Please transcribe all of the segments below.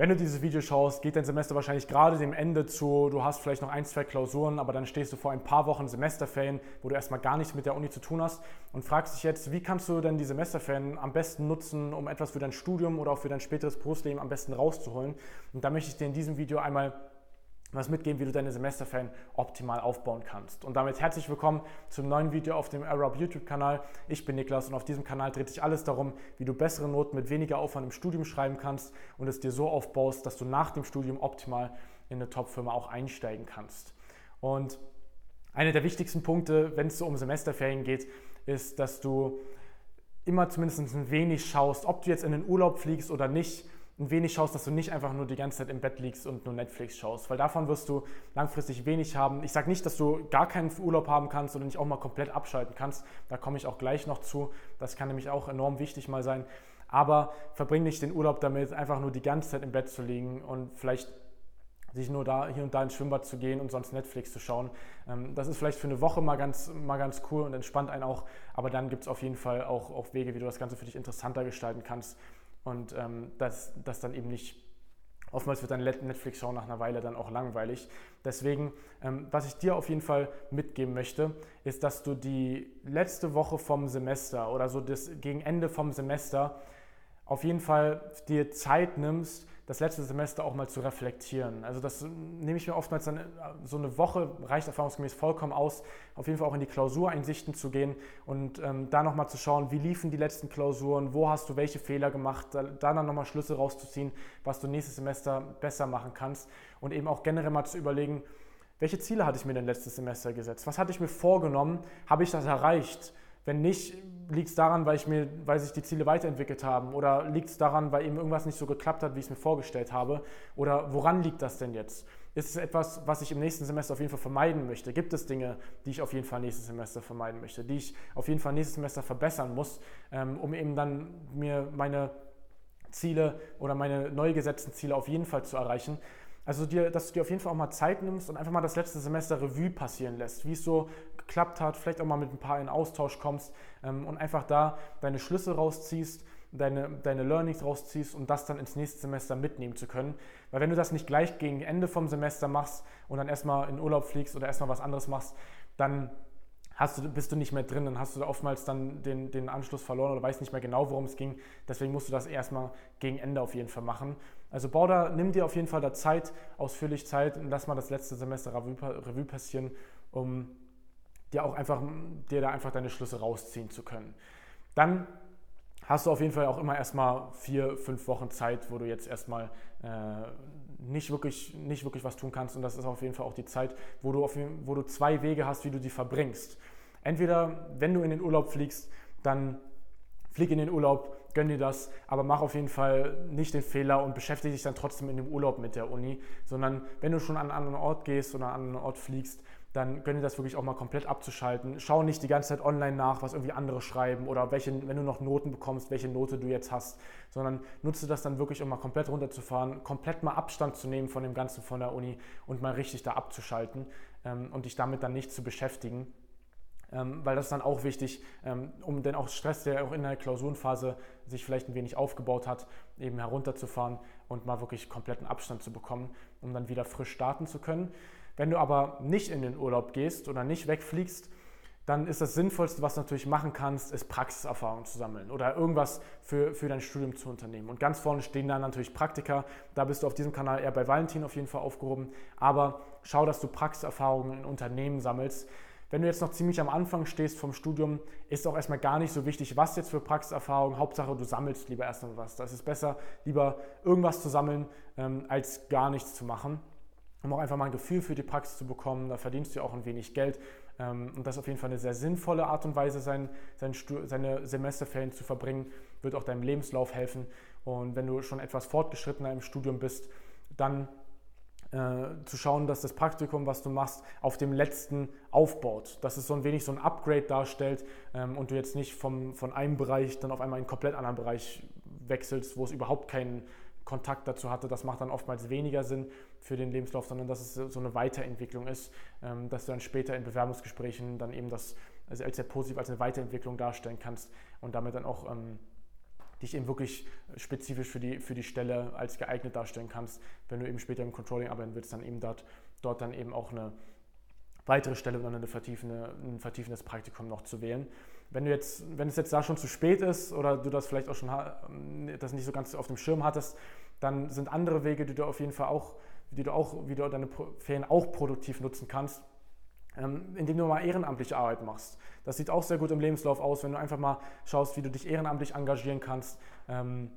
Wenn du dieses Video schaust, geht dein Semester wahrscheinlich gerade dem Ende zu. Du hast vielleicht noch ein, zwei Klausuren, aber dann stehst du vor ein paar Wochen Semesterferien, wo du erstmal gar nichts mit der Uni zu tun hast und fragst dich jetzt, wie kannst du denn die Semesterferien am besten nutzen, um etwas für dein Studium oder auch für dein späteres Berufsleben am besten rauszuholen. Und da möchte ich dir in diesem Video einmal was mitgeben, wie du deine Semesterferien optimal aufbauen kannst. Und damit herzlich willkommen zum neuen Video auf dem Arab YouTube-Kanal. Ich bin Niklas und auf diesem Kanal dreht sich alles darum, wie du bessere Noten mit weniger Aufwand im Studium schreiben kannst und es dir so aufbaust, dass du nach dem Studium optimal in eine Top-Firma auch einsteigen kannst. Und einer der wichtigsten Punkte, wenn es so um Semesterferien geht, ist, dass du immer zumindest ein wenig schaust, ob du jetzt in den Urlaub fliegst oder nicht, ein wenig schaust, dass du nicht einfach nur die ganze Zeit im Bett liegst und nur Netflix schaust, weil davon wirst du langfristig wenig haben. Ich sage nicht, dass du gar keinen Urlaub haben kannst oder nicht auch mal komplett abschalten kannst. Da komme ich auch gleich noch zu. Das kann nämlich auch enorm wichtig mal sein. Aber verbring nicht den Urlaub damit, einfach nur die ganze Zeit im Bett zu liegen und vielleicht sich nur da hier und da ins Schwimmbad zu gehen und sonst Netflix zu schauen. Ähm, das ist vielleicht für eine Woche mal ganz, mal ganz cool und entspannt einen auch, aber dann gibt es auf jeden Fall auch, auch Wege, wie du das Ganze für dich interessanter gestalten kannst und ähm, das, das dann eben nicht, oftmals wird dann Netflix-Schauen nach einer Weile dann auch langweilig. Deswegen, ähm, was ich dir auf jeden Fall mitgeben möchte, ist, dass du die letzte Woche vom Semester oder so das, gegen Ende vom Semester auf jeden Fall dir Zeit nimmst, das letzte Semester auch mal zu reflektieren. Also das nehme ich mir oftmals dann, so eine Woche reicht erfahrungsgemäß vollkommen aus, auf jeden Fall auch in die Klausureinsichten zu gehen und ähm, da nochmal zu schauen, wie liefen die letzten Klausuren, wo hast du welche Fehler gemacht, da, da dann nochmal Schlüsse rauszuziehen, was du nächstes Semester besser machen kannst und eben auch generell mal zu überlegen, welche Ziele hatte ich mir denn letztes Semester gesetzt? Was hatte ich mir vorgenommen? Habe ich das erreicht? Wenn nicht, liegt es daran, weil, ich mir, weil sich die Ziele weiterentwickelt haben? Oder liegt es daran, weil eben irgendwas nicht so geklappt hat, wie ich es mir vorgestellt habe? Oder woran liegt das denn jetzt? Ist es etwas, was ich im nächsten Semester auf jeden Fall vermeiden möchte? Gibt es Dinge, die ich auf jeden Fall nächstes Semester vermeiden möchte, die ich auf jeden Fall nächstes Semester verbessern muss, ähm, um eben dann mir meine Ziele oder meine neu gesetzten Ziele auf jeden Fall zu erreichen? Also, dir, dass du dir auf jeden Fall auch mal Zeit nimmst und einfach mal das letzte Semester Revue passieren lässt, wie es so geklappt hat, vielleicht auch mal mit ein paar in Austausch kommst ähm, und einfach da deine Schlüsse rausziehst, deine, deine Learnings rausziehst, um das dann ins nächste Semester mitnehmen zu können. Weil wenn du das nicht gleich gegen Ende vom Semester machst und dann erstmal in Urlaub fliegst oder erstmal was anderes machst, dann hast du, bist du nicht mehr drin, dann hast du oftmals dann den, den Anschluss verloren oder weißt nicht mehr genau, worum es ging. Deswegen musst du das erstmal gegen Ende auf jeden Fall machen. Also bau da, nimm dir auf jeden Fall da Zeit, ausführlich Zeit und lass mal das letzte Semester Revue, Revue passieren, um dir auch einfach, dir da einfach deine Schlüsse rausziehen zu können. Dann hast du auf jeden Fall auch immer erstmal vier, fünf Wochen Zeit, wo du jetzt erstmal äh, nicht, wirklich, nicht wirklich was tun kannst. Und das ist auf jeden Fall auch die Zeit, wo du, auf, wo du zwei Wege hast, wie du die verbringst. Entweder, wenn du in den Urlaub fliegst, dann flieg in den Urlaub, gönn dir das, aber mach auf jeden Fall nicht den Fehler und beschäftige dich dann trotzdem in dem Urlaub mit der Uni, sondern wenn du schon an einen anderen Ort gehst oder an einen anderen Ort fliegst, dann gönn dir das wirklich auch mal komplett abzuschalten. Schau nicht die ganze Zeit online nach, was irgendwie andere schreiben oder welche, wenn du noch Noten bekommst, welche Note du jetzt hast, sondern nutze das dann wirklich, um mal komplett runterzufahren, komplett mal Abstand zu nehmen von dem Ganzen von der Uni und mal richtig da abzuschalten ähm, und dich damit dann nicht zu beschäftigen. Ähm, weil das ist dann auch wichtig, ähm, um dann auch Stress, der auch in der Klausurenphase sich vielleicht ein wenig aufgebaut hat, eben herunterzufahren und mal wirklich kompletten Abstand zu bekommen, um dann wieder frisch starten zu können. Wenn du aber nicht in den Urlaub gehst oder nicht wegfliegst, dann ist das Sinnvollste, was du natürlich machen kannst, ist Praxiserfahrung zu sammeln oder irgendwas für, für dein Studium zu unternehmen. Und ganz vorne stehen dann natürlich Praktika. Da bist du auf diesem Kanal eher bei Valentin auf jeden Fall aufgehoben. Aber schau, dass du Praxiserfahrungen in Unternehmen sammelst. Wenn du jetzt noch ziemlich am Anfang stehst vom Studium, ist auch erstmal gar nicht so wichtig, was jetzt für Praxiserfahrung. Hauptsache, du sammelst lieber erstmal was. Das ist besser, lieber irgendwas zu sammeln, ähm, als gar nichts zu machen um auch einfach mal ein Gefühl für die Praxis zu bekommen. Da verdienst du auch ein wenig Geld. Ähm, und das ist auf jeden Fall eine sehr sinnvolle Art und Weise, sein, seine Semesterferien zu verbringen, wird auch deinem Lebenslauf helfen. Und wenn du schon etwas fortgeschrittener im Studium bist, dann äh, zu schauen, dass das Praktikum, was du machst, auf dem letzten aufbaut. Dass es so ein wenig so ein Upgrade darstellt ähm, und du jetzt nicht vom, von einem Bereich dann auf einmal in einen komplett anderen Bereich wechselst, wo es überhaupt keinen Kontakt dazu hatte, das macht dann oftmals weniger Sinn für den Lebenslauf, sondern dass es so eine Weiterentwicklung ist, ähm, dass du dann später in Bewerbungsgesprächen dann eben das als sehr positiv als eine Weiterentwicklung darstellen kannst und damit dann auch ähm, dich eben wirklich spezifisch für die, für die Stelle als geeignet darstellen kannst. Wenn du eben später im Controlling arbeiten willst, dann eben dort, dort dann eben auch eine weitere Stelle dann eine vertiefende, ein vertiefendes Praktikum noch zu wählen. Wenn, du jetzt, wenn es jetzt da schon zu spät ist oder du das vielleicht auch schon das nicht so ganz auf dem Schirm hattest, dann sind andere Wege, die du auf jeden Fall auch, die du auch, wie du deine Ferien auch produktiv nutzen kannst, ähm, indem du mal ehrenamtliche Arbeit machst. Das sieht auch sehr gut im Lebenslauf aus, wenn du einfach mal schaust, wie du dich ehrenamtlich engagieren kannst ähm,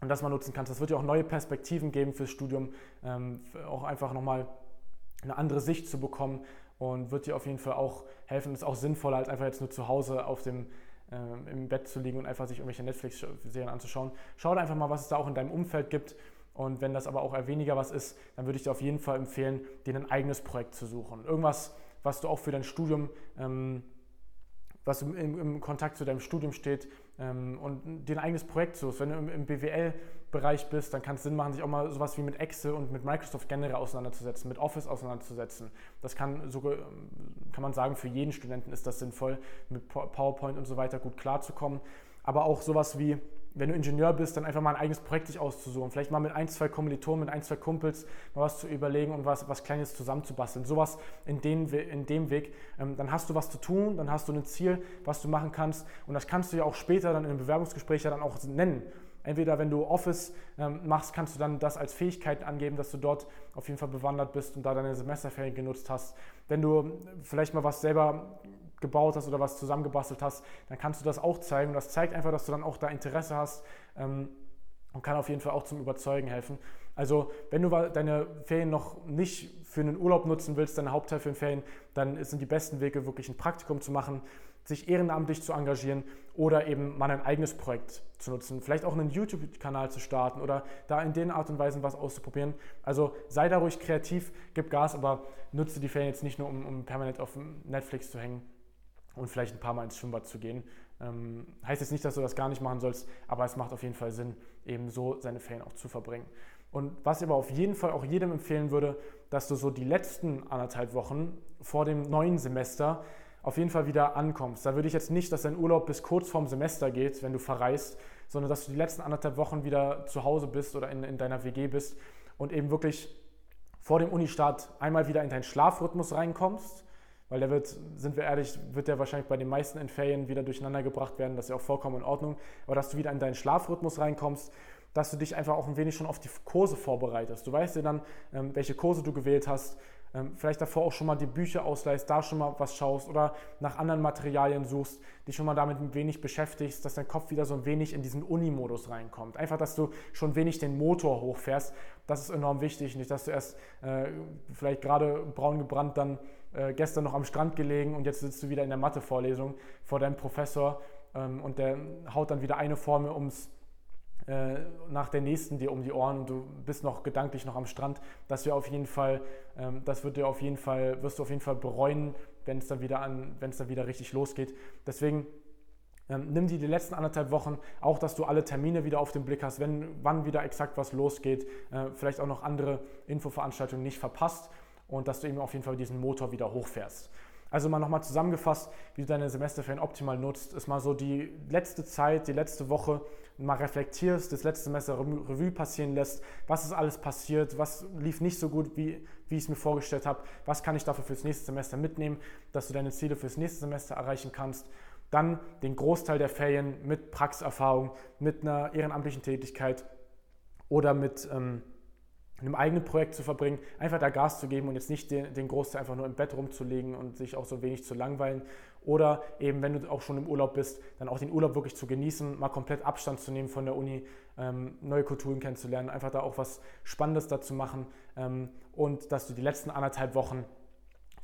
und das mal nutzen kannst. Das wird dir auch neue Perspektiven geben fürs Studium, ähm, auch einfach nochmal eine andere Sicht zu bekommen und wird dir auf jeden Fall auch helfen. Ist auch sinnvoller, als einfach jetzt nur zu Hause auf dem, äh, im Bett zu liegen und einfach sich irgendwelche Netflix-Serien anzuschauen. Schau einfach mal, was es da auch in deinem Umfeld gibt. Und wenn das aber auch eher weniger was ist, dann würde ich dir auf jeden Fall empfehlen, dir ein eigenes Projekt zu suchen. Irgendwas, was du auch für dein Studium ähm, was im, im, Kontakt zu deinem Studium steht ähm, und dir ein eigenes Projekt suchst. Wenn du im, im BWL-Bereich bist, dann kann es Sinn machen, sich auch mal sowas wie mit Excel und mit Microsoft generell auseinanderzusetzen, mit Office auseinanderzusetzen. Das kann sogar, kann man sagen, für jeden Studenten ist das sinnvoll, mit PowerPoint und so weiter gut klarzukommen. Aber auch sowas wie wenn du Ingenieur bist, dann einfach mal ein eigenes Projekt sich auszusuchen. Vielleicht mal mit ein, zwei Kommilitonen, mit ein, zwei Kumpels mal was zu überlegen und was, was Kleines zusammenzubasteln. Sowas in, in dem Weg. Ähm, dann hast du was zu tun, dann hast du ein Ziel, was du machen kannst. Und das kannst du ja auch später dann in einem Bewerbungsgespräch ja dann auch nennen. Entweder wenn du Office ähm, machst, kannst du dann das als Fähigkeit angeben, dass du dort auf jeden Fall bewandert bist und da deine Semesterferien genutzt hast. Wenn du vielleicht mal was selber gebaut hast oder was zusammengebastelt hast, dann kannst du das auch zeigen. Und das zeigt einfach, dass du dann auch da Interesse hast ähm, und kann auf jeden Fall auch zum Überzeugen helfen. Also wenn du deine Ferien noch nicht für einen Urlaub nutzen willst, deine Hauptteil für den Ferien, dann sind die besten Wege wirklich ein Praktikum zu machen, sich ehrenamtlich zu engagieren oder eben mal ein eigenes Projekt zu nutzen. Vielleicht auch einen YouTube-Kanal zu starten oder da in den Art und Weisen was auszuprobieren. Also sei da ruhig kreativ, gib Gas, aber nutze die Ferien jetzt nicht nur, um, um permanent auf Netflix zu hängen, und vielleicht ein paar Mal ins Schwimmbad zu gehen. Ähm, heißt jetzt nicht, dass du das gar nicht machen sollst, aber es macht auf jeden Fall Sinn, eben so seine Ferien auch zu verbringen. Und was ich aber auf jeden Fall auch jedem empfehlen würde, dass du so die letzten anderthalb Wochen vor dem neuen Semester auf jeden Fall wieder ankommst. Da würde ich jetzt nicht, dass dein Urlaub bis kurz vorm Semester geht, wenn du verreist, sondern dass du die letzten anderthalb Wochen wieder zu Hause bist oder in, in deiner WG bist und eben wirklich vor dem Unistart einmal wieder in deinen Schlafrhythmus reinkommst weil der wird, sind wir ehrlich, wird der wahrscheinlich bei den meisten in Ferien wieder durcheinander gebracht werden. Das ist ja auch vollkommen in Ordnung. Aber dass du wieder in deinen Schlafrhythmus reinkommst, dass du dich einfach auch ein wenig schon auf die Kurse vorbereitest. Du weißt ja dann, ähm, welche Kurse du gewählt hast, vielleicht davor auch schon mal die Bücher ausleihst, da schon mal was schaust oder nach anderen Materialien suchst, dich schon mal damit ein wenig beschäftigst, dass dein Kopf wieder so ein wenig in diesen Uni-Modus reinkommt. Einfach, dass du schon wenig den Motor hochfährst. Das ist enorm wichtig. Nicht, dass du erst äh, vielleicht gerade braun gebrannt dann äh, gestern noch am Strand gelegen und jetzt sitzt du wieder in der Mathe-Vorlesung vor deinem Professor ähm, und der haut dann wieder eine Formel ums äh, nach der nächsten dir um die Ohren und du bist noch gedanklich noch am Strand. Das wäre auf jeden Fall, ähm, das wird dir auf jeden Fall, wirst du auf jeden Fall bereuen, wenn es dann wieder an, wenn es dann wieder richtig losgeht. Deswegen ähm, nimm dir die letzten anderthalb Wochen, auch dass du alle Termine wieder auf den Blick hast, wenn wann wieder exakt was losgeht, äh, vielleicht auch noch andere Infoveranstaltungen nicht verpasst und dass du eben auf jeden Fall diesen Motor wieder hochfährst. Also mal nochmal zusammengefasst, wie du deine Semesterferien optimal nutzt, ist mal so die letzte Zeit, die letzte Woche mal reflektierst, das letzte Semester Revue passieren lässt, was ist alles passiert, was lief nicht so gut, wie, wie ich es mir vorgestellt habe, was kann ich dafür fürs nächste Semester mitnehmen, dass du deine Ziele fürs nächste Semester erreichen kannst. Dann den Großteil der Ferien mit Praxiserfahrung, mit einer ehrenamtlichen Tätigkeit oder mit... Ähm, in einem eigenen Projekt zu verbringen, einfach da Gas zu geben und jetzt nicht den, den Großteil einfach nur im Bett rumzulegen und sich auch so wenig zu langweilen. Oder eben, wenn du auch schon im Urlaub bist, dann auch den Urlaub wirklich zu genießen, mal komplett Abstand zu nehmen von der Uni, ähm, neue Kulturen kennenzulernen, einfach da auch was Spannendes dazu machen ähm, und dass du die letzten anderthalb Wochen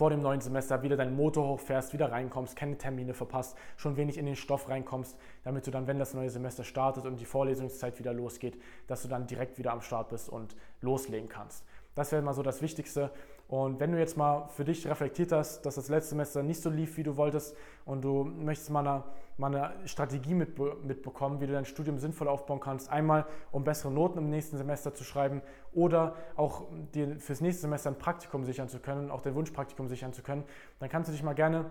vor dem neuen Semester wieder deinen Motor hochfährst, wieder reinkommst, keine Termine verpasst, schon wenig in den Stoff reinkommst, damit du dann, wenn das neue Semester startet und die Vorlesungszeit wieder losgeht, dass du dann direkt wieder am Start bist und loslegen kannst. Das wäre mal so das Wichtigste. Und wenn du jetzt mal für dich reflektiert hast, dass das letzte Semester nicht so lief, wie du wolltest, und du möchtest mal eine, mal eine Strategie mitbe mitbekommen, wie du dein Studium sinnvoll aufbauen kannst, einmal um bessere Noten im nächsten Semester zu schreiben oder auch dir fürs nächste Semester ein Praktikum sichern zu können, auch dein Wunschpraktikum sichern zu können, dann kannst du dich mal gerne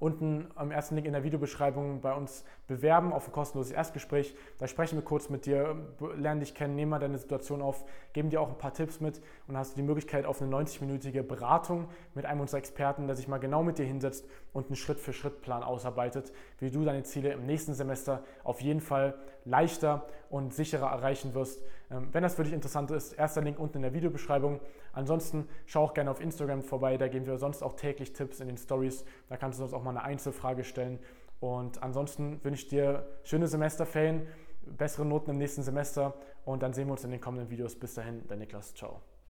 unten am ersten Link in der Videobeschreibung bei uns bewerben auf ein kostenloses Erstgespräch. Da sprechen wir kurz mit dir, lernen dich kennen, nehmen mal deine Situation auf, geben dir auch ein paar Tipps mit und hast die Möglichkeit auf eine 90-minütige Beratung mit einem unserer Experten, der sich mal genau mit dir hinsetzt und einen Schritt-für-Schritt-Plan ausarbeitet, wie du deine Ziele im nächsten Semester auf jeden Fall leichter und sicherer erreichen wirst. Ähm, wenn das für dich interessant ist, erster Link unten in der Videobeschreibung. Ansonsten schau auch gerne auf Instagram vorbei, da geben wir sonst auch täglich Tipps in den Stories. Da kannst du uns auch mal eine Einzelfrage stellen. Und ansonsten wünsche ich dir schöne Semesterferien, bessere Noten im nächsten Semester und dann sehen wir uns in den kommenden Videos. Bis dahin, dein Niklas. Ciao.